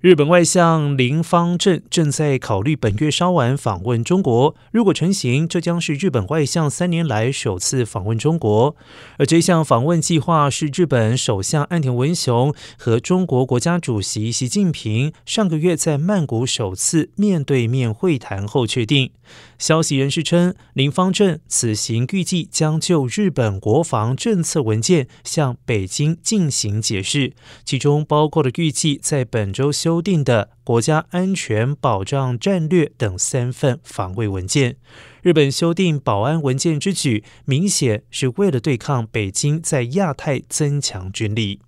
日本外相林方正正在考虑本月稍晚访问中国。如果成行，这将是日本外相三年来首次访问中国。而这项访问计划是日本首相岸田文雄和中国国家主席习近平上个月在曼谷首次面对面会谈后确定。消息人士称，林方正此行预计将就日本国防政策文件向北京进行解释，其中包括了预计在本周修订的国家安全保障战略等三份防卫文件。日本修订保安文件之举，明显是为了对抗北京在亚太增强军力。